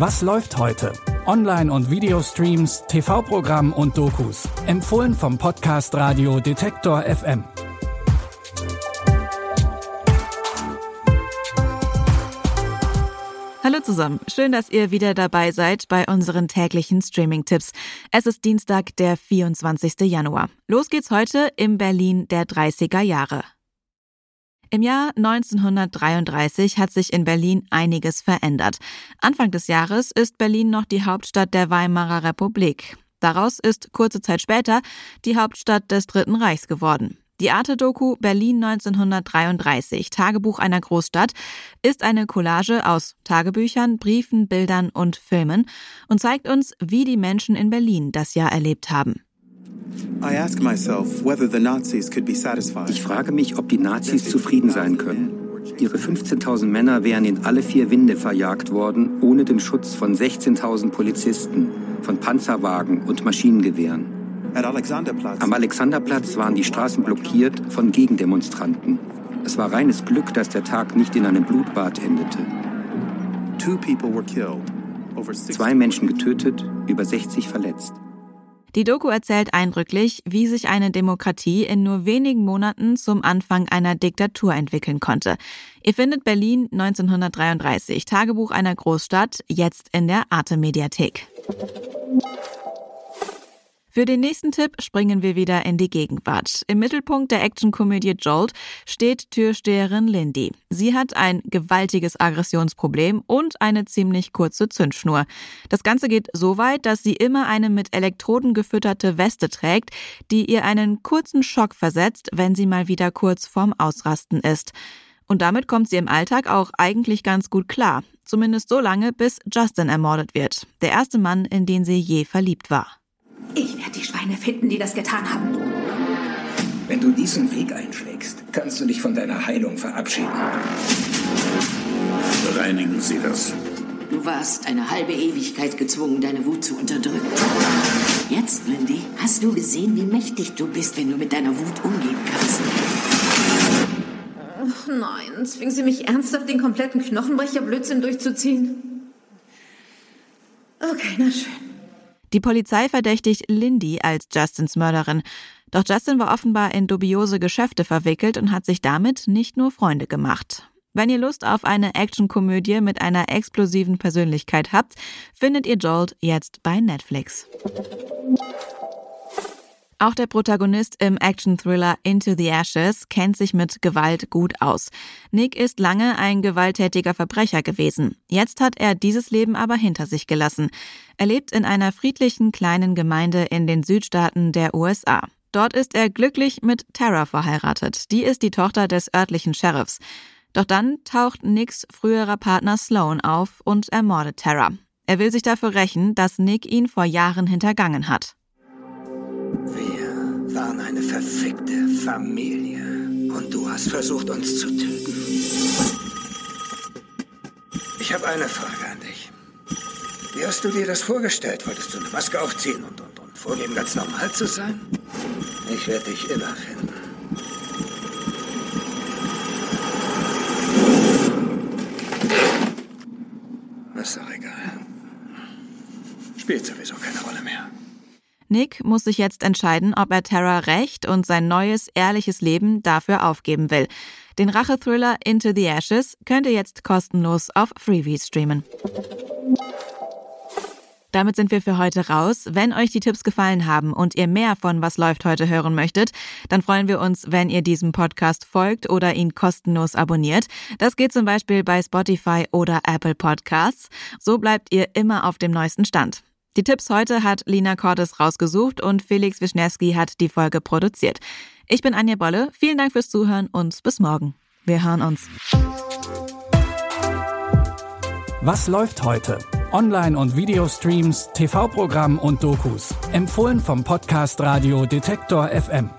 Was läuft heute? Online- und Videostreams, TV-Programm und Dokus. Empfohlen vom Podcast Radio Detektor FM. Hallo zusammen, schön, dass ihr wieder dabei seid bei unseren täglichen Streaming-Tipps. Es ist Dienstag, der 24. Januar. Los geht's heute im Berlin der 30er Jahre. Im Jahr 1933 hat sich in Berlin einiges verändert. Anfang des Jahres ist Berlin noch die Hauptstadt der Weimarer Republik. Daraus ist kurze Zeit später die Hauptstadt des Dritten Reichs geworden. Die Arte-Doku Berlin 1933, Tagebuch einer Großstadt, ist eine Collage aus Tagebüchern, Briefen, Bildern und Filmen und zeigt uns, wie die Menschen in Berlin das Jahr erlebt haben. Ich frage mich, ob die Nazis zufrieden sein können. Ihre 15.000 Männer wären in alle vier Winde verjagt worden, ohne den Schutz von 16.000 Polizisten, von Panzerwagen und Maschinengewehren. Am Alexanderplatz waren die Straßen blockiert von Gegendemonstranten. Es war reines Glück, dass der Tag nicht in einem Blutbad endete. Zwei Menschen getötet, über 60 verletzt. Die Doku erzählt eindrücklich, wie sich eine Demokratie in nur wenigen Monaten zum Anfang einer Diktatur entwickeln konnte. Ihr findet Berlin 1933, Tagebuch einer Großstadt, jetzt in der Arte Mediathek. Für den nächsten Tipp springen wir wieder in die Gegenwart. Im Mittelpunkt der Actionkomödie Jolt steht Türsteherin Lindy. Sie hat ein gewaltiges Aggressionsproblem und eine ziemlich kurze Zündschnur. Das Ganze geht so weit, dass sie immer eine mit Elektroden gefütterte Weste trägt, die ihr einen kurzen Schock versetzt, wenn sie mal wieder kurz vorm Ausrasten ist. Und damit kommt sie im Alltag auch eigentlich ganz gut klar. Zumindest so lange, bis Justin ermordet wird. Der erste Mann, in den sie je verliebt war. Die Schweine finden, die das getan haben. Wenn du diesen Weg einschlägst, kannst du dich von deiner Heilung verabschieden. Bereinigen Sie das. Du warst eine halbe Ewigkeit gezwungen, deine Wut zu unterdrücken. Jetzt, Lindy, hast du gesehen, wie mächtig du bist, wenn du mit deiner Wut umgehen kannst. Ach nein, zwingen Sie mich ernsthaft, den kompletten Knochenbrecher-Blödsinn durchzuziehen? Okay, na schön. Die Polizei verdächtigt Lindy als Justins Mörderin. Doch Justin war offenbar in dubiose Geschäfte verwickelt und hat sich damit nicht nur Freunde gemacht. Wenn ihr Lust auf eine Actionkomödie mit einer explosiven Persönlichkeit habt, findet ihr Jolt jetzt bei Netflix. Auch der Protagonist im Action-Thriller Into the Ashes kennt sich mit Gewalt gut aus. Nick ist lange ein gewalttätiger Verbrecher gewesen. Jetzt hat er dieses Leben aber hinter sich gelassen. Er lebt in einer friedlichen kleinen Gemeinde in den Südstaaten der USA. Dort ist er glücklich mit Tara verheiratet. Die ist die Tochter des örtlichen Sheriffs. Doch dann taucht Nicks früherer Partner Sloan auf und ermordet Tara. Er will sich dafür rächen, dass Nick ihn vor Jahren hintergangen hat. Wir waren eine verfickte Familie. Und du hast versucht, uns zu töten. Ich habe eine Frage an dich. Wie hast du dir das vorgestellt? Wolltest du eine Maske aufziehen und, und, und vorgeben, ganz normal zu sein? Ich werde dich immer finden. Ist doch egal. Spielt sowieso keine Rolle mehr. Nick muss sich jetzt entscheiden, ob er Tara recht und sein neues, ehrliches Leben dafür aufgeben will. Den Rachethriller Into the Ashes könnt ihr jetzt kostenlos auf Freevee streamen. Damit sind wir für heute raus. Wenn euch die Tipps gefallen haben und ihr mehr von Was läuft heute hören möchtet, dann freuen wir uns, wenn ihr diesem Podcast folgt oder ihn kostenlos abonniert. Das geht zum Beispiel bei Spotify oder Apple Podcasts. So bleibt ihr immer auf dem neuesten Stand. Die Tipps heute hat Lina Cordes rausgesucht und Felix Wischnewski hat die Folge produziert. Ich bin Anja Bolle. Vielen Dank fürs Zuhören und bis morgen. Wir hören uns. Was läuft heute? Online- und Videostreams, TV-Programm und Dokus. Empfohlen vom Podcast Radio Detektor FM.